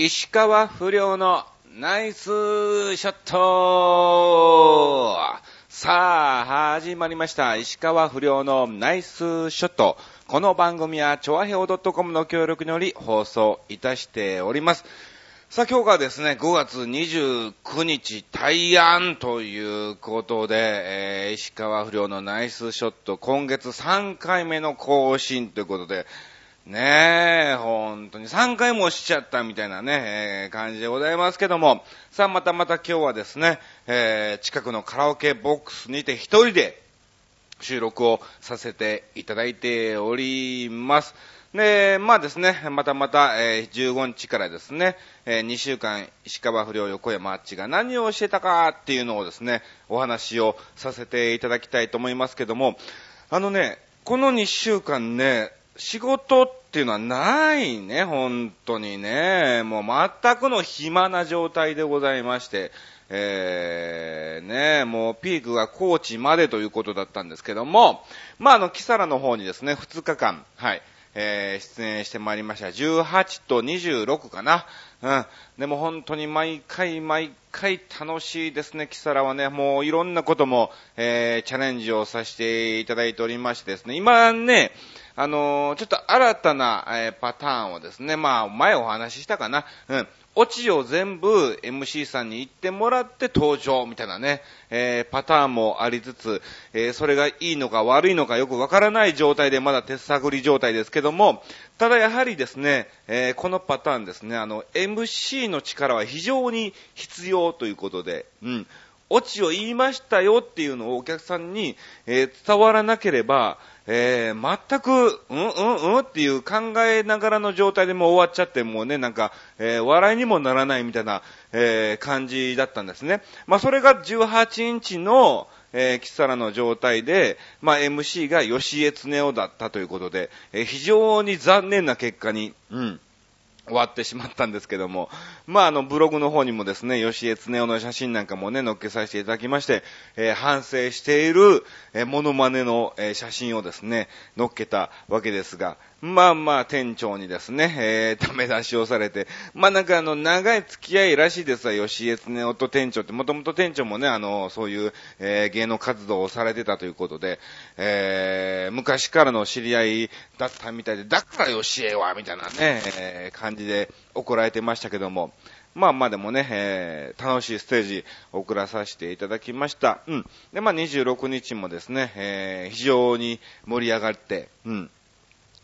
石川不良のナイスショットさあ、始まりました。石川不良のナイスショット。この番組は、ちょわへお .com の協力により放送いたしております。さあ、今日がですね、5月29日、大安ということで、えー、石川不良のナイスショット、今月3回目の更新ということで、ねえ、本当に。3回もしちゃったみたいなね、えー、感じでございますけども、さあまたまた今日はですね、えー、近くのカラオケボックスにて一人で収録をさせていただいております。で、まあですね、またまた、えー、15日からですね、えー、2週間、石川不良横山あっちが何をしてたかっていうのをですね、お話をさせていただきたいと思いますけども、あのね、この2週間ね、仕事っていうのはないね、本当にね。もう全くの暇な状態でございまして、えー、ね、もうピークが高知までということだったんですけども、まあ、あの、キサラの方にですね、2日間、はい、えー、出演してまいりました。18と26かな。うん。でも本当に毎回毎回楽しいですね、キサラはね。もういろんなことも、えー、チャレンジをさせていただいておりましてですね。今ね、あのー、ちょっと新たな、えー、パターンをですね、まあ、前お話ししたかな。うん。オチを全部 MC さんに言ってもらって登場みたいなね、えー、パターンもありつつ、えー、それがいいのか悪いのかよくわからない状態でまだ手探り状態ですけども、ただやはりですね、えー、このパターンですね、あの、MC の力は非常に必要ということで、うん。オチを言いましたよっていうのをお客さんに、えー、伝わらなければ、えー、全く、うんうんうんっていう考えながらの状態でもう終わっちゃって、もうね、なんか、えー、笑いにもならないみたいな、えー、感じだったんですね。まあ、それが18インチの、えー、キサラの状態で、まあ、MC が吉江恒夫だったということで、えー、非常に残念な結果に、うん、終わってしまったんですけども、まあ、あの、ブログの方にもですね、吉江恒夫の写真なんかもね、載っけさせていただきまして、えー、反省している、えー、モノマネの、えー、写真をですね、載っけたわけですが、まあまあ、店長にですね、えー、ダメ出しをされて、まあなんかあの、長い付き合いらしいですわ、吉江恒夫店長って、もともと店長もね、あの、そういう、えー、芸能活動をされてたということで、えー、昔からの知り合いだったみたいで、だから吉江は、みたいなね、えー、感じで怒られてましたけども、まあまあでもね、えー、楽しいステージ送らさせていただきました。うん。で、まあ26日もですね、えー、非常に盛り上がって、うん。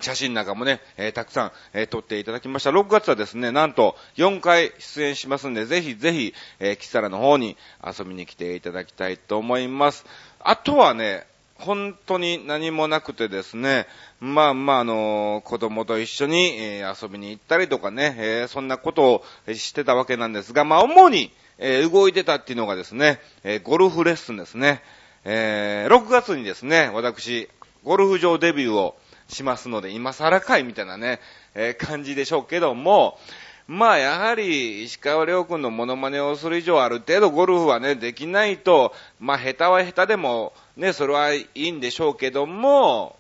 写真なんかもね、えー、たくさん、えー、撮っていただきました。6月はですね、なんと4回出演しますんで、ぜひぜひ、えー、キサラの方に遊びに来ていただきたいと思います。あとはね、本当に何もなくてですね、まあまあ、あの子供と一緒に、えー、遊びに行ったりとかね、えー、そんなことをしてたわけなんですが、まあ主に、えー、動いてたっていうのがですね、えゴルフレッスンですね。え6月にですね、私、ゴルフ場デビューをしますので、今更かいみたいなね、え感じでしょうけども、まあやはり石川遼君のモノマネをする以上ある程度ゴルフはね、できないと、まあ下手は下手でもね、それはいいんでしょうけども、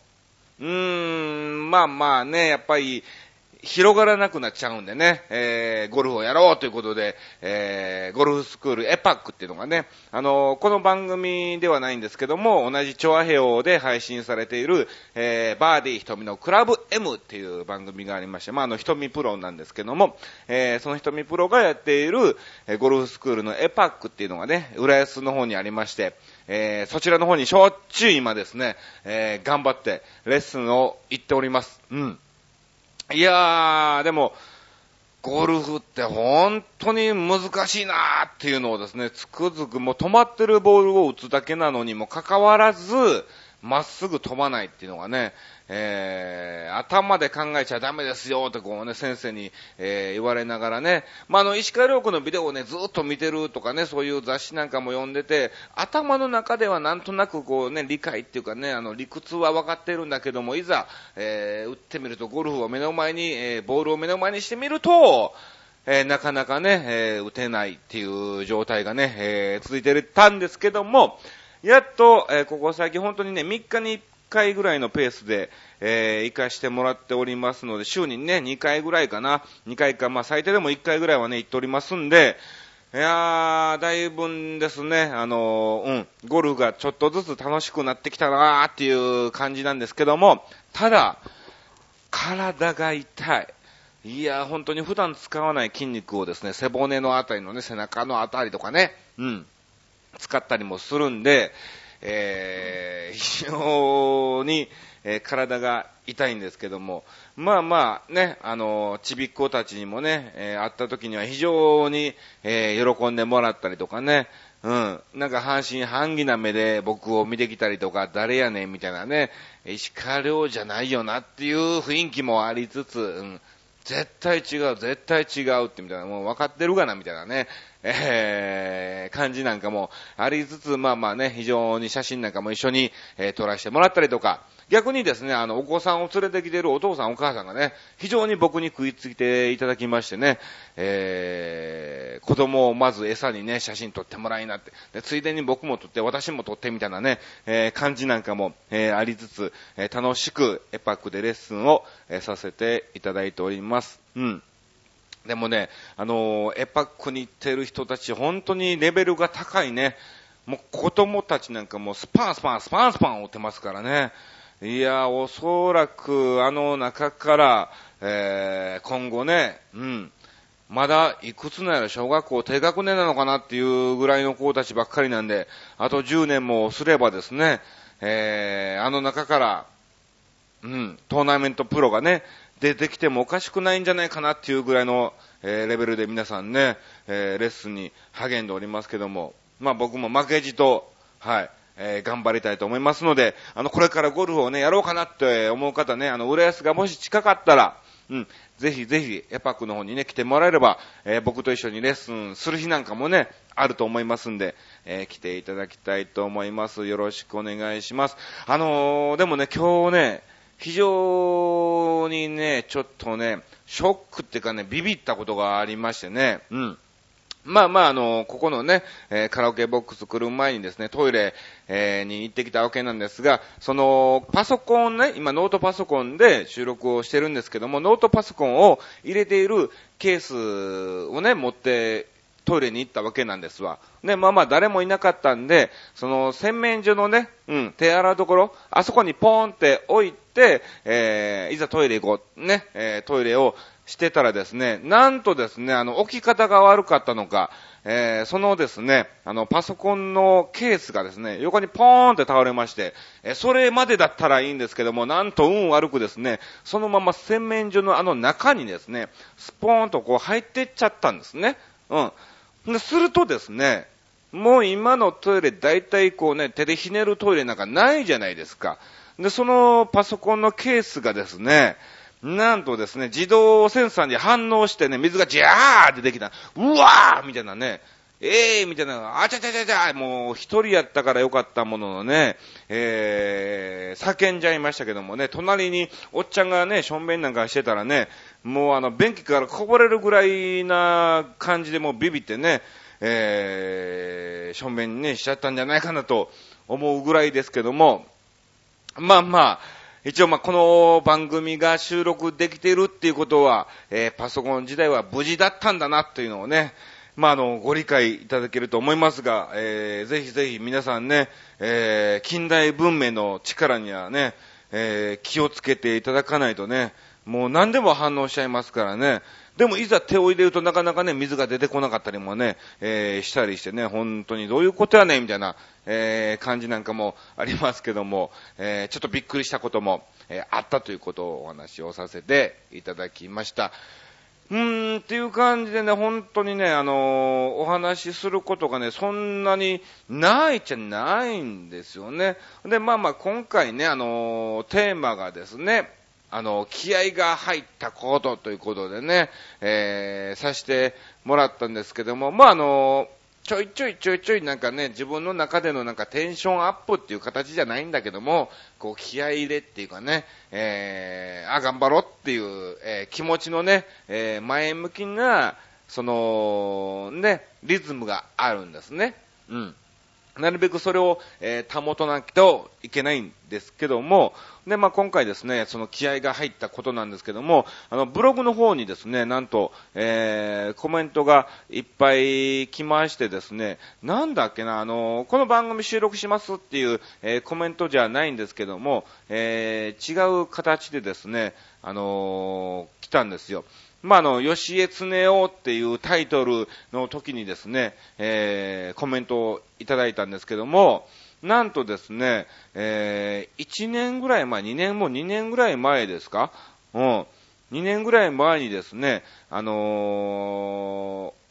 うーん、まあまあね、やっぱり、広がらなくなっちゃうんでね、えー、ゴルフをやろうということで、えー、ゴルフスクールエパックっていうのがね、あのー、この番組ではないんですけども、同じチョアヘオで配信されている、えー、バーディー瞳のクラブ M っていう番組がありまして、まあ、あの、瞳プロなんですけども、えー、その瞳プロがやっている、えー、ゴルフスクールのエパックっていうのがね、浦安の方にありまして、えー、そちらの方にしょっちゅう今ですね、えー、頑張ってレッスンを行っております。うん。いやー、でも、ゴルフって本当に難しいなーっていうのをですね、つくづくもう止まってるボールを打つだけなのにもかかわらず、まっすぐ飛ばないっていうのがね、えー、頭で考えちゃダメですよってこうね、先生に、えー、言われながらね、まあ、あの、石川遼子のビデオをね、ずっと見てるとかね、そういう雑誌なんかも読んでて、頭の中ではなんとなくこうね、理解っていうかね、あの、理屈は分かってるんだけども、いざ、えー、打ってみると、ゴルフを目の前に、えー、ボールを目の前にしてみると、えー、なかなかね、えー、打てないっていう状態がね、えー、続いてたんですけども、やっと、えー、ここ最近本当にね、3日に1回ぐらいのペースで、えー、行かしてもらっておりますので、週にね、2回ぐらいかな、2回か、まあ最低でも1回ぐらいはね、行っておりますんで、いやー、だいぶですね、あのー、うん、ゴルフがちょっとずつ楽しくなってきたなーっていう感じなんですけども、ただ、体が痛い。いやー、本当に普段使わない筋肉をですね、背骨のあたりのね、背中のあたりとかね、うん、使ったりもするんで、えー、非常に、えー、体が痛いんですけども、まあまあね、あの、ちびっ子たちにもね、えー、会った時には非常に、えー、喜んでもらったりとかね、うん。なんか半信半疑な目で僕を見てきたりとか、誰やねんみたいなね、石川遼じゃないよなっていう雰囲気もありつつ、うん。絶対違う、絶対違うってみたいな、もう分かってるかなみたいなね、えー、感じなんかもありつつ、まあまあね、非常に写真なんかも一緒に、えー、撮らせてもらったりとか、逆にですね、あの、お子さんを連れてきているお父さんお母さんがね、非常に僕に食いついていただきましてね、えー、子供をまず餌にね、写真撮ってもらいなって、でついでに僕も撮って、私も撮ってみたいなね、えー、感じなんかも、えー、ありつつ、えー、楽しくエパックでレッスンを、えー、させていただいております。うん。でもね、あのー、エパックに行ってる人たち、本当にレベルが高いね。もう子供たちなんかもうスパンスパン、スパンスパン追ってますからね。いや、おそらくあの中から、えー、今後ね、うん、まだいくつなら小学校低学年なのかなっていうぐらいの子たちばっかりなんで、あと10年もすればですね、えー、あの中から、うん、トーナメントプロがね、出てきてもおかしくないんじゃないかなっていうぐらいの、えー、レベルで皆さんね、えー、レッスンに励んでおりますけども、まあ僕も負けじと、はい、えー、頑張りたいと思いますので、あの、これからゴルフをね、やろうかなって思う方ね、あの、浦安がもし近かったら、うん、ぜひぜひ、エパックの方にね、来てもらえれば、えー、僕と一緒にレッスンする日なんかもね、あると思いますんで、えー、来ていただきたいと思います。よろしくお願いします。あのー、でもね、今日ね、非常にね、ちょっとね、ショックっていうかね、ビビったことがありましてね、うん。まあまあ、あの、ここのね、えー、カラオケボックス来る前にですね、トイレ、えー、に行ってきたわけなんですが、その、パソコンね、今ノートパソコンで収録をしてるんですけども、ノートパソコンを入れているケースをね、持ってトイレに行ったわけなんですわ。ね、まあまあ誰もいなかったんで、その洗面所のね、うん、手洗うところ、あそこにポーンって置いて、えー、いざトイレ行こう、ね、えー、トイレをしてたらですね、なんとですね、あの、置き方が悪かったのか、えー、そのですね、あの、パソコンのケースがですね、横にポーンって倒れまして、えー、それまでだったらいいんですけども、なんと運悪くですね、そのまま洗面所のあの中にですね、スポーンとこう入ってっちゃったんですね。うん。でするとですね、もう今のトイレ大体こうね、手でひねるトイレなんかないじゃないですか。で、そのパソコンのケースがですね、なんとですね、自動センサーに反応してね、水がジャーってできた。うわーみたいなね。ええー、みたいな、あちゃちゃちゃちゃ、もう一人やったからよかったもののね、えー、叫んじゃいましたけどもね、隣におっちゃんがね、しょんべんなんかしてたらね、もうあの、便器からこぼれるぐらいな感じでもうビビってね、えー、しょんべんね、しちゃったんじゃないかなと思うぐらいですけども、まあまあ、一応まあこの番組が収録できているっていうことは、えー、パソコン時代は無事だったんだなというのをね、まああの、ご理解いただけると思いますが、えー、ぜひぜひ皆さんね、えー、近代文明の力にはね、えー、気をつけていただかないとね、もう何でも反応しちゃいますからね、でもいざ手を入れるとなかなかね、水が出てこなかったりもね、えー、したりしてね、本当にどういうことやねんみたいな、えー、感じなんかもありますけども、えー、ちょっとびっくりしたことも、えー、あったということをお話をさせていただきました。うーん、っていう感じでね、本当にね、あのー、お話しすることがね、そんなにないっちゃないんですよね。で、まあまあ今回ね、あのー、テーマがですね、あの、気合が入ったことということでね、えー、さしてもらったんですけども、まあ、あの、ちょいちょいちょいちょいなんかね、自分の中でのなんかテンションアップっていう形じゃないんだけども、こう気合入れっていうかね、えー、あ、頑張ろうっていう、えー、気持ちのね、えー、前向きな、その、ね、リズムがあるんですね。うん。なるべくそれを、えー、保たなきゃいけないんですけども、で、まあ、今回ですね、その気合が入ったことなんですけども、あの、ブログの方にですね、なんと、えー、コメントがいっぱい来ましてですね、なんだっけな、あの、この番組収録しますっていう、えー、コメントじゃないんですけども、えー、違う形でですね、あの来たんですよ。まあ、あの、吉江恒夫っていうタイトルの時にですね、えー、コメントをいただいたんですけども、なんとですね、えー、1年ぐらい前、2年も2年ぐらい前ですか？うん。2年ぐらい前にですね、あのー、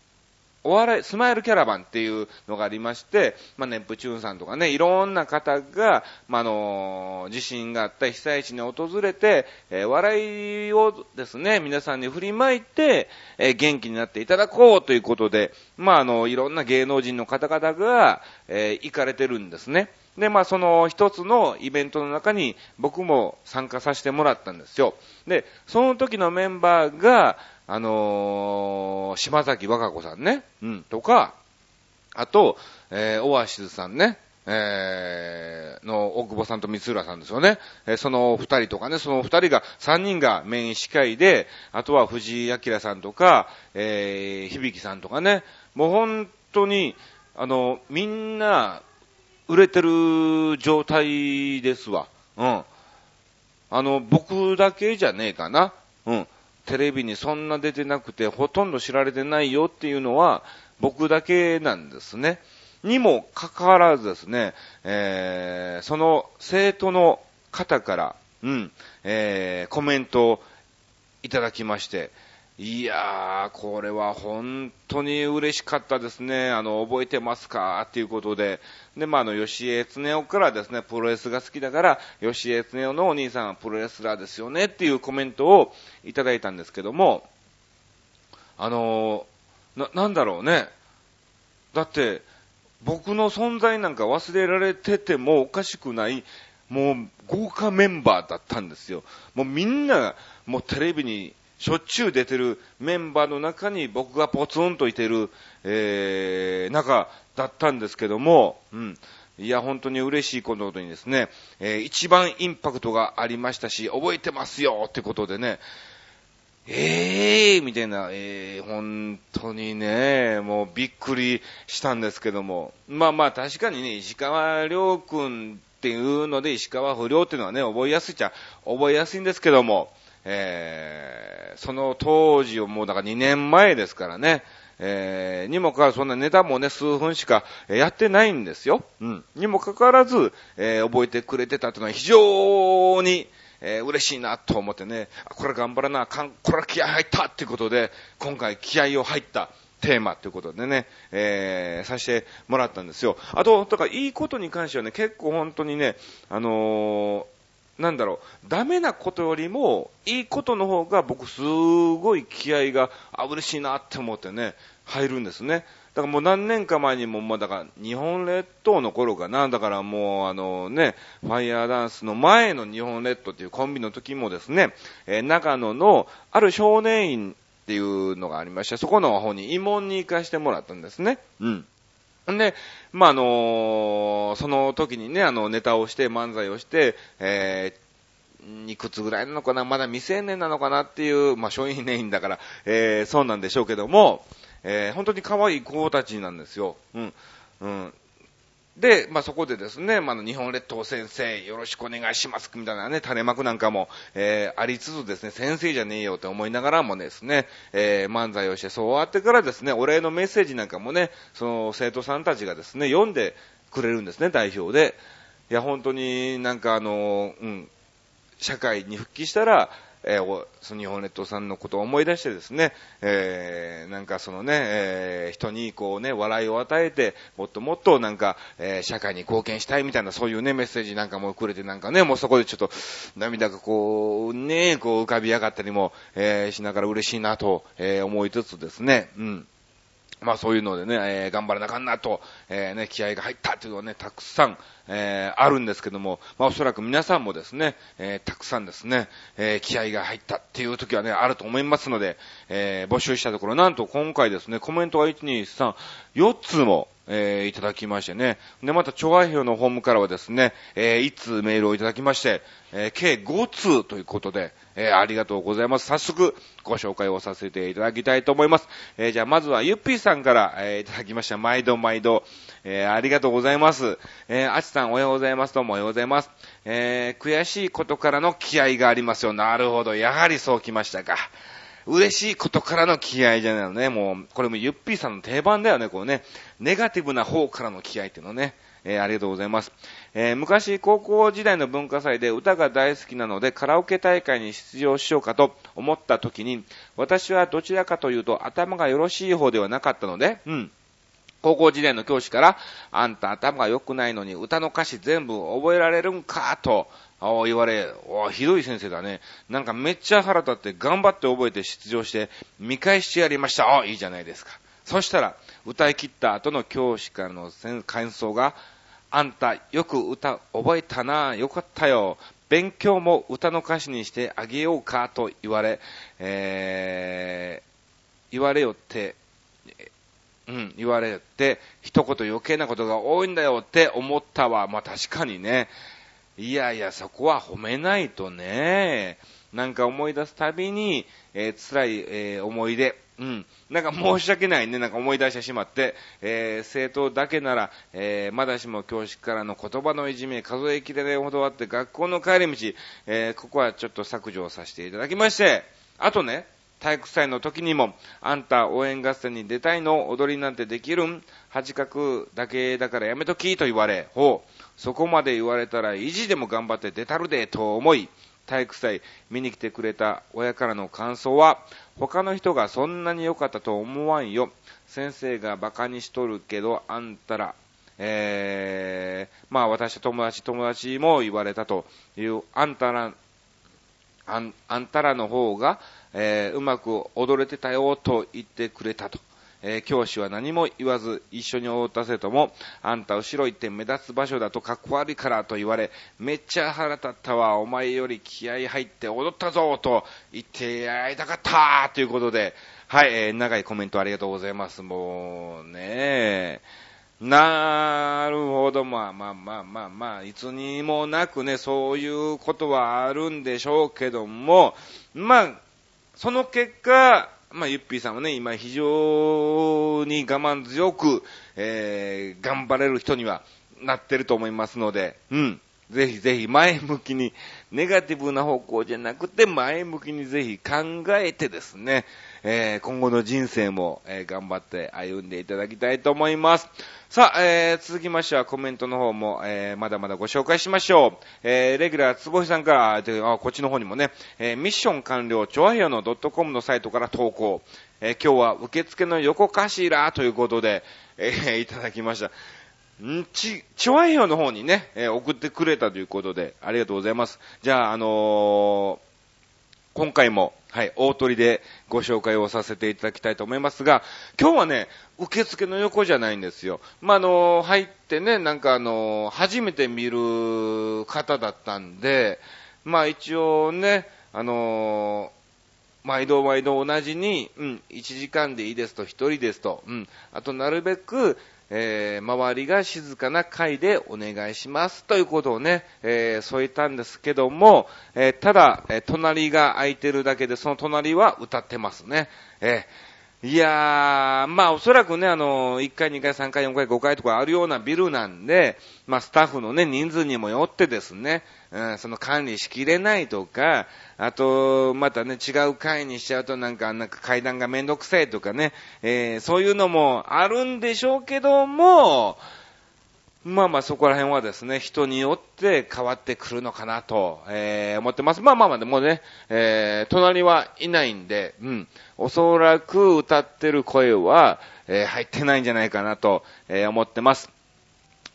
お笑い、スマイルキャラバンっていうのがありまして、まあ、ネプチューンさんとかね、いろんな方が、まあ、の、地震があった被災地に訪れて、えー、笑いをですね、皆さんに振りまいて、えー、元気になっていただこうということで、まあ、あの、いろんな芸能人の方々が、えー、行かれてるんですね。で、まあ、その一つのイベントの中に僕も参加させてもらったんですよ。で、その時のメンバーが、あのー、島崎和歌子さんね、うん、とか、あと、えー、オアシズさんね、えー、の、大久保さんと三浦さんですよね。えー、その二人とかね、その二人が、三人がメイン司会で、あとは藤井明さんとか、えー、響さんとかね、もう本当に、あの、みんな、売れてる状態ですわ。うん。あの、僕だけじゃねえかな。うん。テレビにそんな出てなくて、ほとんど知られてないよっていうのは、僕だけなんですね。にもかかわらずですね、えー、その生徒の方から、うん、えー、コメントをいただきまして、いやー、これは本当に嬉しかったですね。あの、覚えてますか？っていうことで。で、まあ、あの、吉江恒夫からですね、プロレスが好きだから、吉江恒夫のお兄さんはプロレスラーですよねっていうコメントをいただいたんですけども、あのな、なんだろうね。だって、僕の存在なんか忘れられててもおかしくない、もう豪華メンバーだったんですよ。もうみんな、もうテレビにしょっちゅう出てるメンバーの中に僕がポツンといてる、えー、中だったんですけども、うん。いや、本当に嬉しいことにですね、えー、一番インパクトがありましたし、覚えてますよってことでね、ええー、みたいな、えー、本当にね、もうびっくりしたんですけども。まあまあ確かにね、石川良君っていうので石川不良っていうのはね、覚えやすいっちゃ覚えやすいんですけども、えー、その当時をもうだから2年前ですからね、えー、にもかかわらずそんなネタもね、数分しかやってないんですよ。うん。にもかかわらず、えー、覚えてくれてたというのは非常に、えー、嬉しいなと思ってね、これ頑張らなあかん、これ気合入ったっていうことで、今回気合を入ったテーマということでね、えー、させてもらったんですよ。あと、だからいいことに関してはね、結構本当にね、あのなんだろう、ダメなことよりも、いいことの方が僕すごい気合が、あ、嬉しいなって思ってね、入るんですね。だからもう何年か前にも、まだから日本列島の頃かな、だからもうあのね、ファイヤーダンスの前の日本列島っていうコンビの時もですね、えー、長野のある少年院っていうのがありまして、そこの方に慰問に行かしてもらったんですね。うん。んで、まあ、あの、その時にね、あの、ネタをして、漫才をして、えー、いくつぐらいなのかなまだ未成年なのかなっていう、まあ、少年院だから、えー、そうなんでしょうけども、えー、本当に可愛い子たちなんですよ。うん。うん。で、まあ、そこでですね、まあ、日本列島先生、よろしくお願いします、みたいなね、垂れ幕なんかも、えー、ありつつですね、先生じゃねえよって思いながらもですね、えー、漫才をして、そう終わってからですね、お礼のメッセージなんかもね、その生徒さんたちがですね、読んでくれるんですね、代表で。いや、本当になんかあの、うん、社会に復帰したら、えー、その日本列島さんのことを思い出してですね、えー、なんかそのね、えー、人にこうね、笑いを与えて、もっともっとなんか、えー、社会に貢献したいみたいなそういうね、メッセージなんかもくれてなんかね、もうそこでちょっと涙がこう、ね、こう浮かび上がったりも、えー、しながら嬉しいなと、えー、思いつつですね、うん。まあそういうのでね、えー、頑張らなあかんなと、えー、ね、気合が入ったというのはね、たくさん、えー、あるんですけども、まあおそらく皆さんもですね、えー、たくさんですね、えー、気合が入ったっていう時はね、あると思いますので、えー、募集したところ、なんと今回ですね、コメントが1、2、3、4つも、えー、いただきましてね。で、また、調和表のホームからはですね、えー、1通メールをいただきまして、えー、計5通ということで、えー、ありがとうございます。早速、ご紹介をさせていただきたいと思います。えー、じゃあ、まずは、ゆっぴーさんから、えー、いただきました。毎度毎度、えー、ありがとうございます。えー、あちさん、おはようございます。どうもおはようございます。えー、悔しいことからの気合がありますよ。なるほど。やはりそうきましたか。嬉しいことからの気合じゃないのね。もう、これもゆっぴーさんの定番だよね、こうね。ネガティブな方からの気合っていうのね。えー、ありがとうございます。えー、昔、高校時代の文化祭で歌が大好きなので、カラオケ大会に出場しようかと思った時に、私はどちらかというと頭がよろしい方ではなかったので、うん。高校時代の教師から、あんた頭が良くないのに歌の歌詞全部覚えられるんかと、言われ、おひどい先生だね。なんかめっちゃ腹立って頑張って覚えて出場して見返してやりました。あ、いいじゃないですか。そしたら、歌い切った後の教師からの感想が、あんたよく歌覚えたな、よかったよ。勉強も歌の歌詞にしてあげようかと言われ、えー、言われよって、うん、言われて、一言余計なことが多いんだよって思ったわ。まあ確かにね。いやいや、そこは褒めないとね。なんか思い出すたびに、えー、辛い、えー、思い出。うん。なんか申し訳ないね。なんか思い出してしまって、えー、生徒だけなら、えー、まだしも教師からの言葉のいじめ、数えきれないほどあって、学校の帰り道、えー、ここはちょっと削除させていただきまして、あとね、体育祭の時にも、あんた応援合戦に出たいの踊りなんてできるん？恥かくだけだからやめときと言われ、ほう、そこまで言われたら意地でも頑張って出たるでと思い、体育祭見に来てくれた親からの感想は、他の人がそんなに良かったと思わんよ。先生が馬鹿にしとるけど、あんたら、えー、まあ私と友達友達も言われたという、あんたら、あんあんたらの方が、えー、うまく踊れてたよと言ってくれたと。えー、教師は何も言わず、一緒に踊った生徒も、あんた後ろ行って目立つ場所だとかっこ悪いからと言われ、めっちゃ腹立ったわ、お前より気合入って踊ったぞと言ってやりたかったということで、はい、えー、長いコメントありがとうございます。もうね。なるほど、まあまあまあまあまあ、いつにもなくね、そういうことはあるんでしょうけども、まあ、その結果、まあ、ゆっぴーさんはね、今非常に我慢強く、えー、頑張れる人にはなってると思いますので、うん。ぜひぜひ前向きに、ネガティブな方向じゃなくて前向きにぜひ考えてですね、えー、今後の人生も、えー、頑張って歩んでいただきたいと思います。さあ、えー、続きましてはコメントの方も、えー、まだまだご紹介しましょう。えー、レギュラーつぼひさんから、あこっちの方にもね、えー、ミッション完了、チョアヘヨのドットコムのサイトから投稿。えー、今日は受付の横頭ということで、えー、いただきました。ん？ち、チョアヘヨの方にね、えー、送ってくれたということで、ありがとうございます。じゃあ、あの今回も、はい、大鳥でご紹介をさせていただきたいと思いますが、今日はね、受付の横じゃないんですよ。まあ、あの、入ってね、なんかあの、初めて見る方だったんで、まあ一応ね、あの毎度毎度同じに、うん、1時間でいいですと、1人ですと、うん、あとなるべく、えー、周りが静かな会でお願いしますということをね、えー、添えたんですけども、えー、ただ、え隣が空いてるだけで、その隣は歌ってますね。えいやー、まあおそらくね、あの、1回、2回、3回、4回、5回とかあるようなビルなんで、まあスタッフのね、人数にもよってですね、うん、その管理しきれないとか、あと、またね、違う階にしちゃうとなんか、なんか階段がめんどくさいとかね、えー、そういうのもあるんでしょうけども、まあまあそこら辺はですね、人によって変わってくるのかなと、えー、思ってます。まあまあまあでもね、えー、隣はいないんで、うん、おそらく歌ってる声は、えー、入ってないんじゃないかなと、えー、思ってます。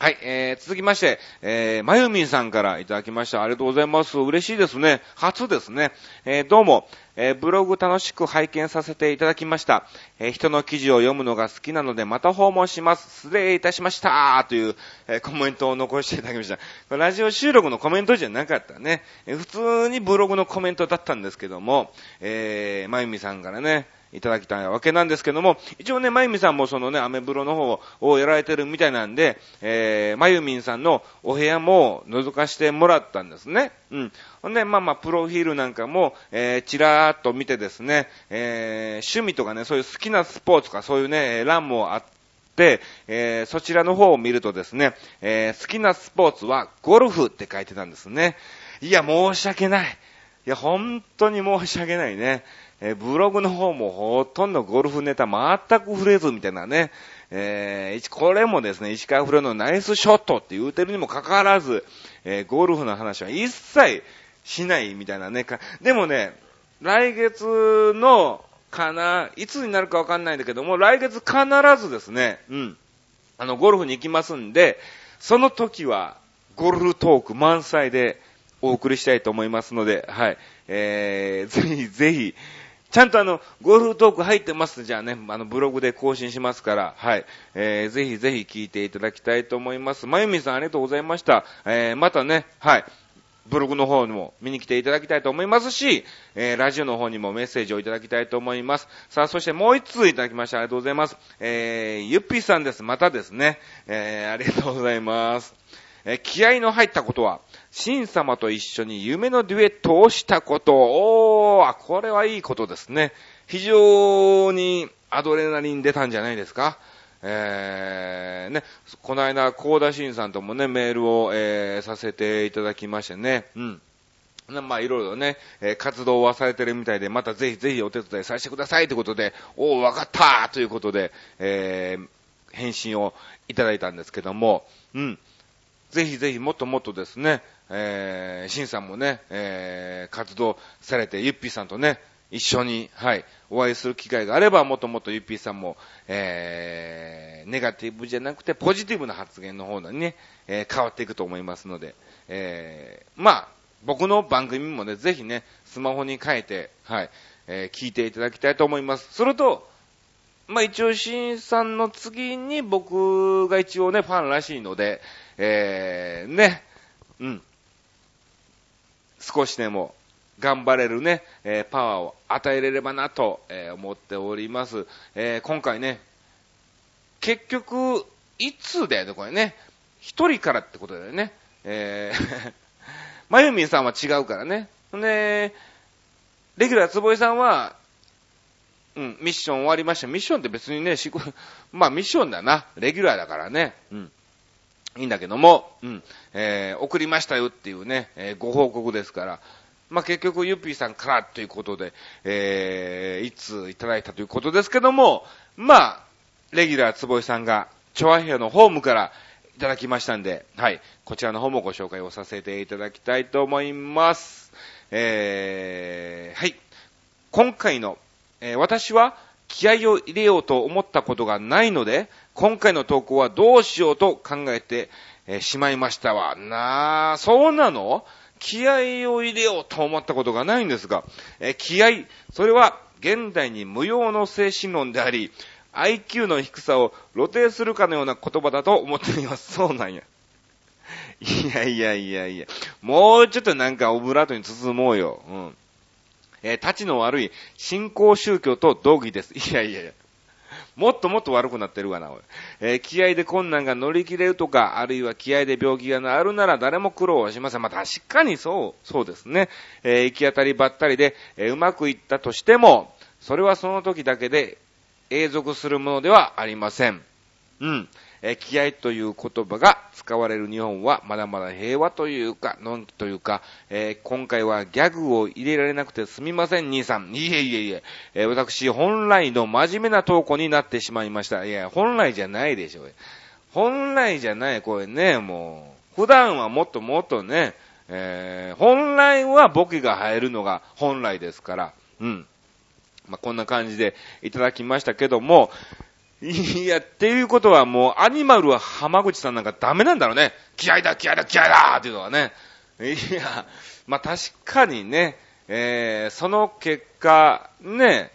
はい、えー、続きまして、えー、まゆみんさんからいただきました。ありがとうございます。嬉しいですね。初ですね。えー、どうも、えー、ブログ楽しく拝見させていただきました。えー、人の記事を読むのが好きなので、また訪問します。失礼いたしました。という、えー、コメントを残していただきました。ラジオ収録のコメントじゃなかったね。えー、普通にブログのコメントだったんですけども、えー、まゆみさんからね、いただきたいわけなんですけども、一応ね、まゆみさんもそのね、アメブロの方をやられてるみたいなんで、えー、まゆみんさんのお部屋も覗かしてもらったんですね。うん。ほんで、まあまあ、プロフィールなんかも、えー、ちらーっと見てですね、えー、趣味とかね、そういう好きなスポーツかそういうね、欄もあって、えー、そちらの方を見るとですね、えー、好きなスポーツはゴルフって書いてたんですね。いや、申し訳ない。いや、本当に申し訳ないね。えー、ブログの方もほとんどゴルフネタ全く触れずみたいなね。えー、これもですね、石川不良のナイスショットって言うてるにもかかわらず、えー、ゴルフの話は一切しないみたいなね。でもね、来月の、かな、いつになるかわかんないんだけども、来月必ずですね、うん、あの、ゴルフに行きますんで、その時は、ゴルフトーク満載でお送りしたいと思いますので、はい、えー、ぜひぜひ、ちゃんとあの、ゴルフトーク入ってますじゃあね、あの、ブログで更新しますから、はい。えー、ぜひぜひ聞いていただきたいと思います。まゆみさんありがとうございました。えー、またね、はい。ブログの方にも見に来ていただきたいと思いますし、えー、ラジオの方にもメッセージをいただきたいと思います。さあ、そしてもう一通いただきましてありがとうございます。えー、ゆっぴーさんです。またですね。えー、ありがとうございます。えー、気合の入ったことは、神様と一緒に夢のデュエットをしたこと。おー、これはいいことですね。非常にアドレナリン出たんじゃないですか。えー、ね、この間、高田新さんともね、メールを、えー、させていただきましてね、うん。まあ、いろいろね、えー、活動はされてるみたいで、またぜひぜひお手伝いさせてくださいということで、おー、わかったーということで、えー、返信をいただいたんですけども、うん。ぜひぜひもっともっとですね、えー、シンさんもね、えー、活動されて、ゆっぴーさんとね、一緒に、はい、お会いする機会があれば、もっともっとゆっぴーさんも、えー、ネガティブじゃなくて、ポジティブな発言の方にね、えー、変わっていくと思いますので、えー、まあ、僕の番組もね、ぜひね、スマホに変えて、はい、えー、聞いていただきたいと思います。それと、まあ一応、シンさんの次に僕が一応ね、ファンらしいので、えー、ね、うん。少しでも頑張れるね、えー、パワーを与えれればなと、えー、思っております。えー、今回ね、結局、いつだよね、これね。一人からってことだよね。えー、まゆみんさんは違うからね。で、レギュラーつぼいさんは、うん、ミッション終わりました。ミッションって別にね、まあミッションだな。レギュラーだからね。うん。いいんだけども、うん、えー、送りましたよっていうね、えー、ご報告ですから、まあ、結局、ゆっぴーさんからということで、えー、いついただいたということですけども、まあ、レギュラーつぼいさんが、チョアヘアのホームからいただきましたんで、はい、こちらの方もご紹介をさせていただきたいと思います。えー、はい。今回の、えー、私は気合を入れようと思ったことがないので、今回の投稿はどうしようと考えて、えしまいましたわ。なあ、そうなの？気合を入れようと思ったことがないんですが、え気合、それは現代に無用の精神論であり、IQ の低さを露呈するかのような言葉だと思っています。そうなんや。いやいやいやいや。もうちょっとなんかオブラートに包もうよ。うん。えー、立ちの悪い信仰宗教と道義です。いやいやいや。もっともっと悪くなってるがな、おい。えー、気合で困難が乗り切れるとか、あるいは気合で病気が治るなら誰も苦労はしません。まあ、確かにそう、そうですね。えー、行き当たりばったりで、えー、うまくいったとしても、それはその時だけで永続するものではありません。うん。えー、気合という言葉が使われる日本はまだまだ平和というか、のんきというか、えー、今回はギャグを入れられなくてすみません、兄さん。いえいえいえ、えー、私、本来の真面目な投稿になってしまいました。いや、本来じゃないでしょう。本来じゃない、これね、もう。普段はもっともっとね、えー、本来はボケが入るのが本来ですから、うん。まあ、こんな感じでいただきましたけども、いや、っていうことはもう、アニマルは浜口さんなんかダメなんだろうね。気合だ、気合だ、気合だっていうのはね。いや、まあ、確かにね、えー、その結果、ね、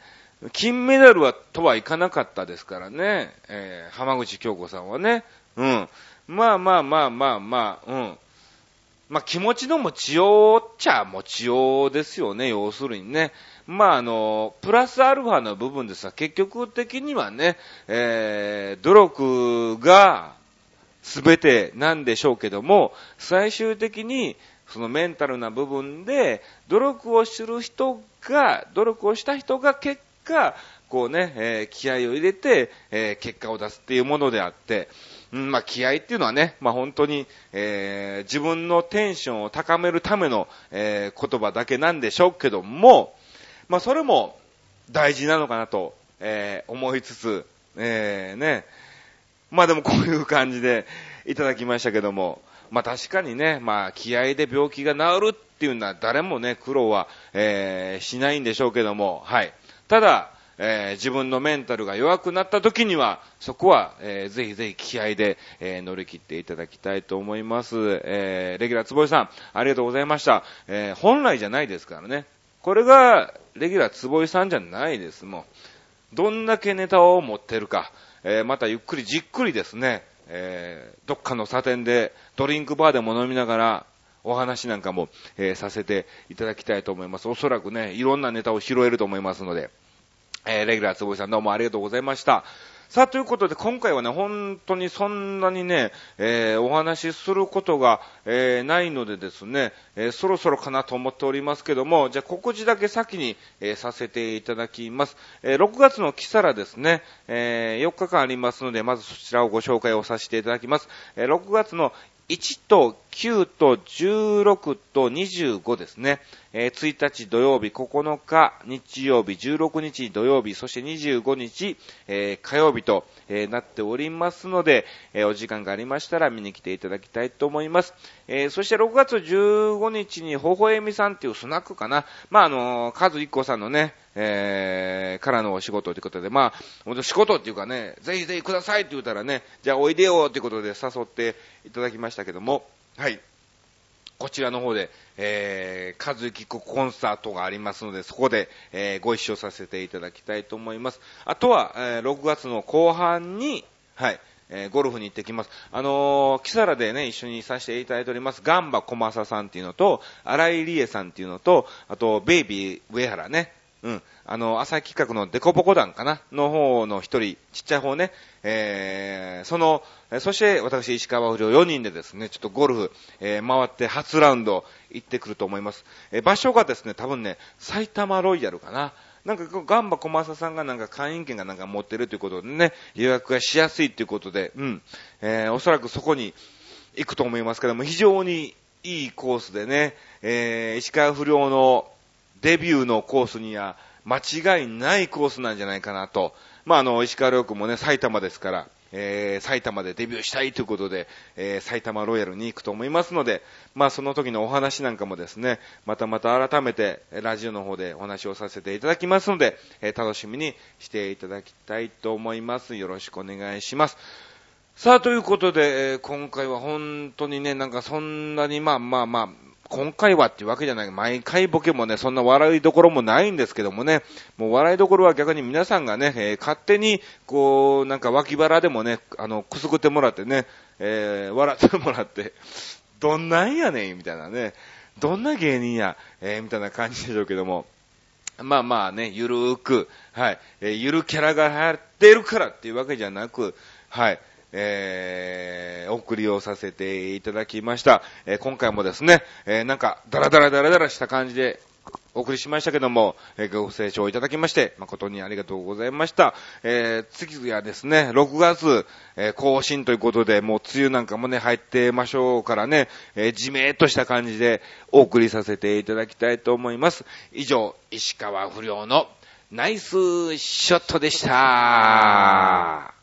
金メダルは、とはいかなかったですからね、えー、浜口京子さんはね。うん。まあまあまあまあまあ、うん。まあ気持ちの持ちようっちゃ持ちようですよね、要するにね。まあ、あの、プラスアルファの部分ですが、結局的にはね、えー、努力が全てなんでしょうけども、最終的に、そのメンタルな部分で、努力をする人が、努力をした人が結果、こうね、えー、気合を入れて、えー、結果を出すっていうものであって、うん、まあ気合っていうのはね、まあ本当に、えー、自分のテンションを高めるための、えー、言葉だけなんでしょうけども、まあそれも大事なのかなと、えー、思いつつ、えー、ね、まあでもこういう感じでいただきましたけども、まあ確かにね、まあ気合で病気が治るっていうのは誰もね、苦労は、えー、しないんでしょうけども、はい。ただ、えー、自分のメンタルが弱くなった時には、そこは、えー、ぜひぜひ気合で、えー、乗り切っていただきたいと思います。えー、レギュラーつぼいさん、ありがとうございました。えー、本来じゃないですからね。これが、レギュラーつぼいさんじゃないです、もう。どんだけネタを持ってるか、えー、またゆっくりじっくりですね、えー、どっかのサテンで、ドリンクバーでも飲みながら、お話なんかも、えー、させていただきたいと思います。おそらくね、いろんなネタを拾えると思いますので、えー、レギュラーつぼいさんどうもありがとうございました。さあ、ということで、今回はね、本当にそんなにね、えー、お話しすることが、えー、ないのでですね、えー、そろそろかなと思っておりますけども、じゃあ、告示だけ先に、えさせていただきます。え6月のキサラですね、え4日間ありますので、まずそちらをご紹介をさせていただきます。え6月の1と9と16と25ですね。えー、1日土曜日、9日日曜日、16日土曜日、そして25日、えー、火曜日と、えー、なっておりますので、えお時間がありましたら見に来ていただきたいと思います。えそして6月15日に、ほほえみさんっていうスナックかな。まあ、あのカズ一個さんのね、えー、からのお仕事ということで、まあ、本当仕事っていうかね、ぜひぜひくださいって言ったらね、じゃあおいでよということで誘っていただきましたけども、はい。こちらの方で、えー、数きコンサートがありますので、そこで、えー、ご一緒させていただきたいと思います。あとは、えー、6月の後半に、はい、えー、ゴルフに行ってきます。あのー、キサラでね、一緒にさせていただいております、ガンバ小正さんっていうのと、荒井理恵さんっていうのと、あと、ベイビー上原ね、うん。あの、朝企画のデコボコ団かなの方の一人、ちっちゃい方ね、えー、その、そして私、石川不良4人でですね、ちょっとゴルフ、えー、回って初ラウンド行ってくると思います。えー、場所がですね、多分ね、埼玉ロイヤルかな。なんか、ガンバ小正さんがなんか会員権がなんか持ってるということでね、予約がしやすいということで、うん。えー、おそらくそこに行くと思いますけども、非常にいいコースでね、えー、石川不良のデビューのコースには間違いないコースなんじゃないかなと。まあ、あの、石川遼君もね、埼玉ですから、えー、埼玉でデビューしたいということで、えー、埼玉ロイヤルに行くと思いますので、まあその時のお話なんかもですね、またまた改めてラジオの方でお話をさせていただきますので、えー、楽しみにしていただきたいと思います。よろしくお願いします。さあ、ということで、え、今回は本当にね、なんかそんなにまあまあまあ、今回はっていうわけじゃない。毎回ボケもね、そんな笑いどころもないんですけどもね、もう笑いどころは逆に皆さんがね、えー、勝手に、こう、なんか脇腹でもね、あの、くすぐってもらってね、えー、笑ってもらって、どんなんやねん、みたいなね、どんな芸人や、えー、みたいな感じでしょうけども、まあまあね、ゆるーく、はい、えー、ゆるキャラが流行ってるからっていうわけじゃなく、はい、えー、お送りをさせていただきました。えー、今回もですね、えー、なんか、ダラダラダラダラした感じで、お送りしましたけども、えー、ご清聴いただきまして、誠にありがとうございました。えー、次はですね、6月、えー、更新ということで、もう梅雨なんかもね、入ってましょうからね、えー、じめーっとした感じでお送りさせていただきたいと思います。以上、石川不良のナイスショットでした。